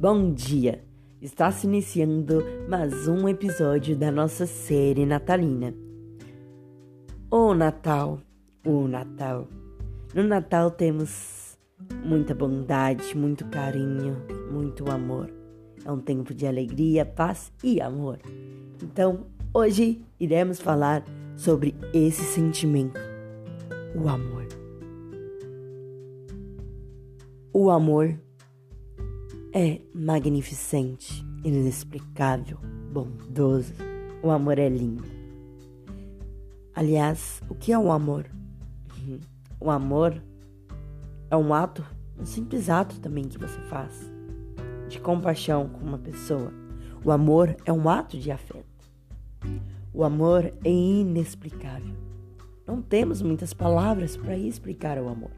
Bom dia! Está se iniciando mais um episódio da nossa série natalina. O Natal, o Natal. No Natal temos muita bondade, muito carinho, muito amor. É um tempo de alegria, paz e amor. Então, hoje iremos falar sobre esse sentimento, o amor. O amor é magnificente, inexplicável, bondoso. O amor é lindo. Aliás, o que é o amor? O amor é um ato, um simples ato também que você faz de compaixão com uma pessoa. O amor é um ato de afeto. O amor é inexplicável. Não temos muitas palavras para explicar o amor,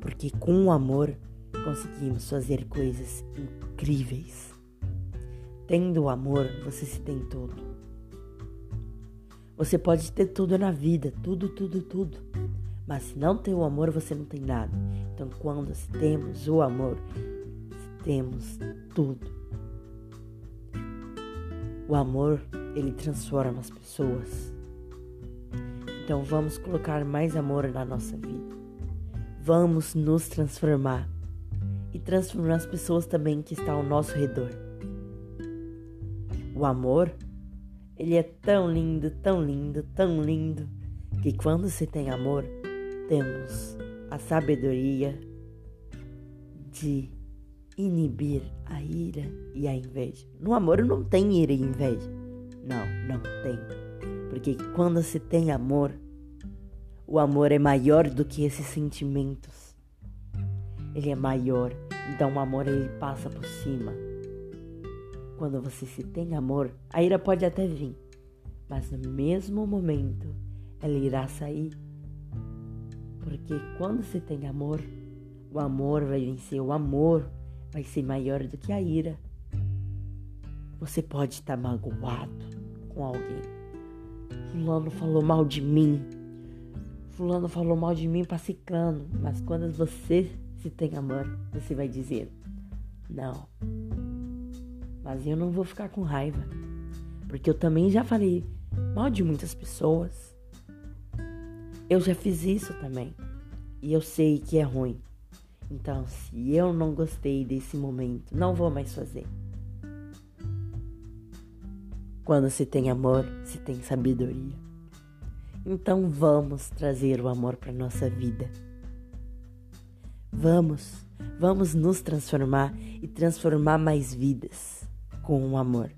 porque com o amor conseguimos fazer coisas incríveis. Tendo o amor, você se tem tudo. Você pode ter tudo na vida, tudo, tudo, tudo. Mas se não tem o amor, você não tem nada. Então, quando temos o amor, temos tudo. O amor, ele transforma as pessoas. Então, vamos colocar mais amor na nossa vida. Vamos nos transformar e transformar as pessoas também que estão ao nosso redor. O amor, ele é tão lindo, tão lindo, tão lindo, que quando se tem amor, temos a sabedoria de inibir a ira e a inveja. No amor não tem ira e inveja. Não, não tem. Porque quando se tem amor, o amor é maior do que esses sentimentos ele é maior, então o amor ele passa por cima. Quando você se tem amor, a ira pode até vir, mas no mesmo momento ela irá sair. Porque quando se tem amor, o amor vai vencer, o amor vai ser maior do que a ira. Você pode estar magoado com alguém. Fulano falou mal de mim. Fulano falou mal de mim para ciclano. Mas quando você se tem amor, você vai dizer: Não. Mas eu não vou ficar com raiva. Porque eu também já falei mal de muitas pessoas. Eu já fiz isso também. E eu sei que é ruim. Então, se eu não gostei desse momento, não vou mais fazer. Quando se tem amor, se tem sabedoria. Então vamos trazer o amor para nossa vida. Vamos, vamos nos transformar e transformar mais vidas com o amor.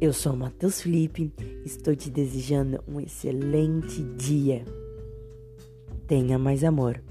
Eu sou Matheus Felipe, estou te desejando um excelente dia. Tenha mais amor.